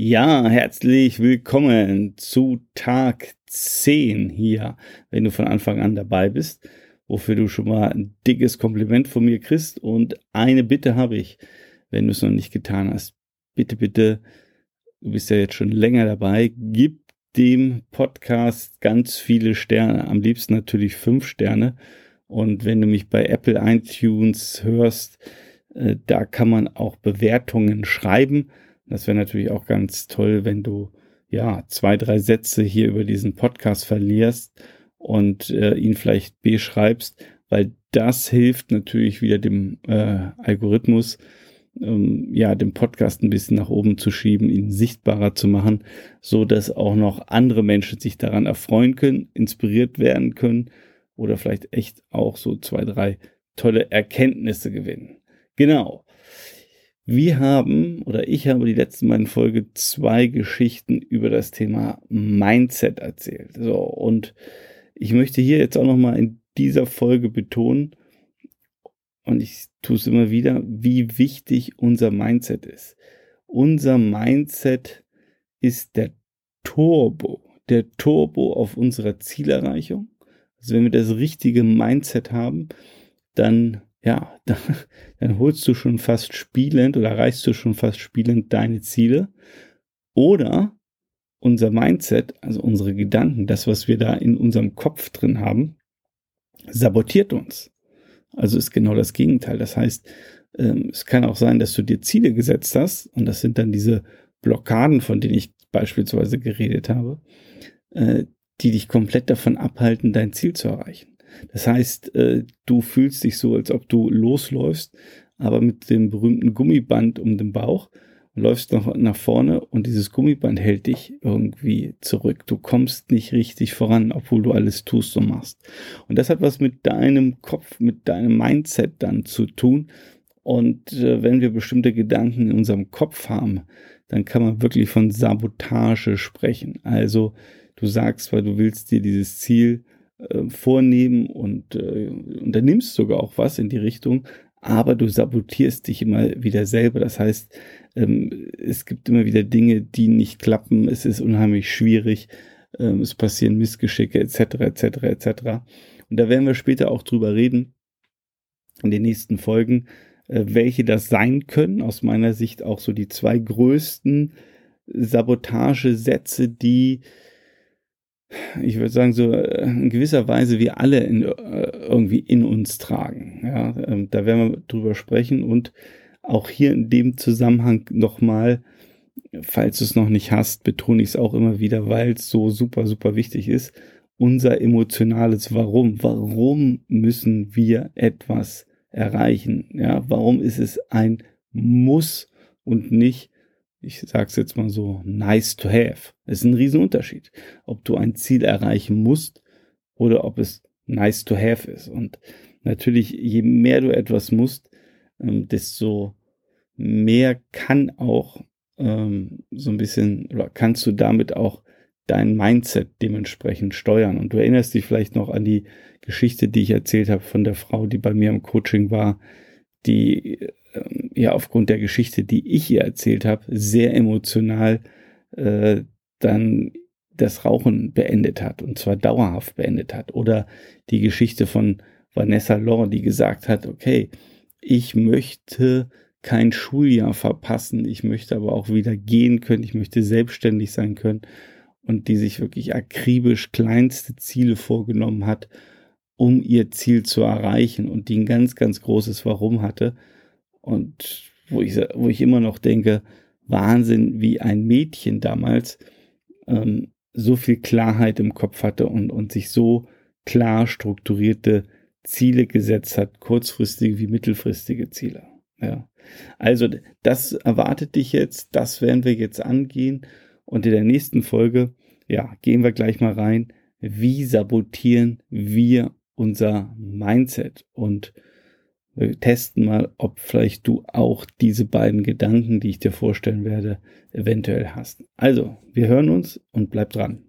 Ja, herzlich willkommen zu Tag 10 hier, wenn du von Anfang an dabei bist, wofür du schon mal ein dickes Kompliment von mir kriegst. Und eine Bitte habe ich, wenn du es noch nicht getan hast. Bitte, bitte, du bist ja jetzt schon länger dabei, gib dem Podcast ganz viele Sterne, am liebsten natürlich fünf Sterne. Und wenn du mich bei Apple iTunes hörst, äh, da kann man auch Bewertungen schreiben das wäre natürlich auch ganz toll, wenn du ja zwei, drei Sätze hier über diesen Podcast verlierst und äh, ihn vielleicht beschreibst, weil das hilft natürlich wieder dem äh, Algorithmus, ähm, ja, den Podcast ein bisschen nach oben zu schieben, ihn sichtbarer zu machen, so dass auch noch andere Menschen sich daran erfreuen können, inspiriert werden können oder vielleicht echt auch so zwei, drei tolle Erkenntnisse gewinnen. Genau. Wir haben oder ich habe die letzten beiden Folge zwei Geschichten über das Thema Mindset erzählt. So, und ich möchte hier jetzt auch nochmal in dieser Folge betonen, und ich tue es immer wieder, wie wichtig unser Mindset ist. Unser Mindset ist der Turbo, der Turbo auf unserer Zielerreichung. Also wenn wir das richtige Mindset haben, dann ja, dann, dann holst du schon fast spielend oder erreichst du schon fast spielend deine Ziele. Oder unser Mindset, also unsere Gedanken, das, was wir da in unserem Kopf drin haben, sabotiert uns. Also ist genau das Gegenteil. Das heißt, ähm, es kann auch sein, dass du dir Ziele gesetzt hast und das sind dann diese Blockaden, von denen ich beispielsweise geredet habe, äh, die dich komplett davon abhalten, dein Ziel zu erreichen. Das heißt, äh, du fühlst dich so, als ob du losläufst, aber mit dem berühmten Gummiband um den Bauch läufst noch nach vorne und dieses Gummiband hält dich irgendwie zurück. Du kommst nicht richtig voran, obwohl du alles tust und machst. Und das hat was mit deinem Kopf, mit deinem Mindset dann zu tun. Und äh, wenn wir bestimmte Gedanken in unserem Kopf haben, dann kann man wirklich von Sabotage sprechen. Also du sagst, weil du willst dir dieses Ziel äh, vornehmen und äh, unternimmst sogar auch was in die Richtung, aber du sabotierst dich immer wieder selber. Das heißt, ähm, es gibt immer wieder Dinge, die nicht klappen. Es ist unheimlich schwierig. Ähm, es passieren Missgeschicke etc. etc. etc. Und da werden wir später auch drüber reden in den nächsten Folgen, äh, welche das sein können. Aus meiner Sicht auch so die zwei größten Sabotagesätze, die ich würde sagen, so äh, in gewisser Weise wir alle in, äh, irgendwie in uns tragen. Ja, ähm, da werden wir drüber sprechen und auch hier in dem Zusammenhang nochmal, falls du es noch nicht hast, betone ich es auch immer wieder, weil es so super, super wichtig ist, unser emotionales Warum. Warum müssen wir etwas erreichen? Ja, warum ist es ein Muss und nicht ich sage es jetzt mal so, nice to have. Es ist ein Riesenunterschied, ob du ein Ziel erreichen musst oder ob es nice to have ist. Und natürlich, je mehr du etwas musst, ähm, desto mehr kann auch ähm, so ein bisschen oder kannst du damit auch dein Mindset dementsprechend steuern. Und du erinnerst dich vielleicht noch an die Geschichte, die ich erzählt habe von der Frau, die bei mir im Coaching war, die ähm, ja aufgrund der Geschichte, die ich ihr erzählt habe, sehr emotional äh, dann das Rauchen beendet hat und zwar dauerhaft beendet hat. Oder die Geschichte von Vanessa Law, die gesagt hat, okay, ich möchte kein Schuljahr verpassen, ich möchte aber auch wieder gehen können, ich möchte selbstständig sein können und die sich wirklich akribisch kleinste Ziele vorgenommen hat, um ihr Ziel zu erreichen und die ein ganz, ganz großes Warum hatte und wo ich, wo ich immer noch denke, Wahnsinn, wie ein Mädchen damals ähm, so viel Klarheit im Kopf hatte und, und sich so klar strukturierte Ziele gesetzt hat, kurzfristige wie mittelfristige Ziele. Ja. Also das erwartet dich jetzt, das werden wir jetzt angehen und in der nächsten Folge, ja, gehen wir gleich mal rein, wie sabotieren wir unser Mindset und wir testen mal, ob vielleicht du auch diese beiden Gedanken, die ich dir vorstellen werde, eventuell hast. Also, wir hören uns und bleib dran.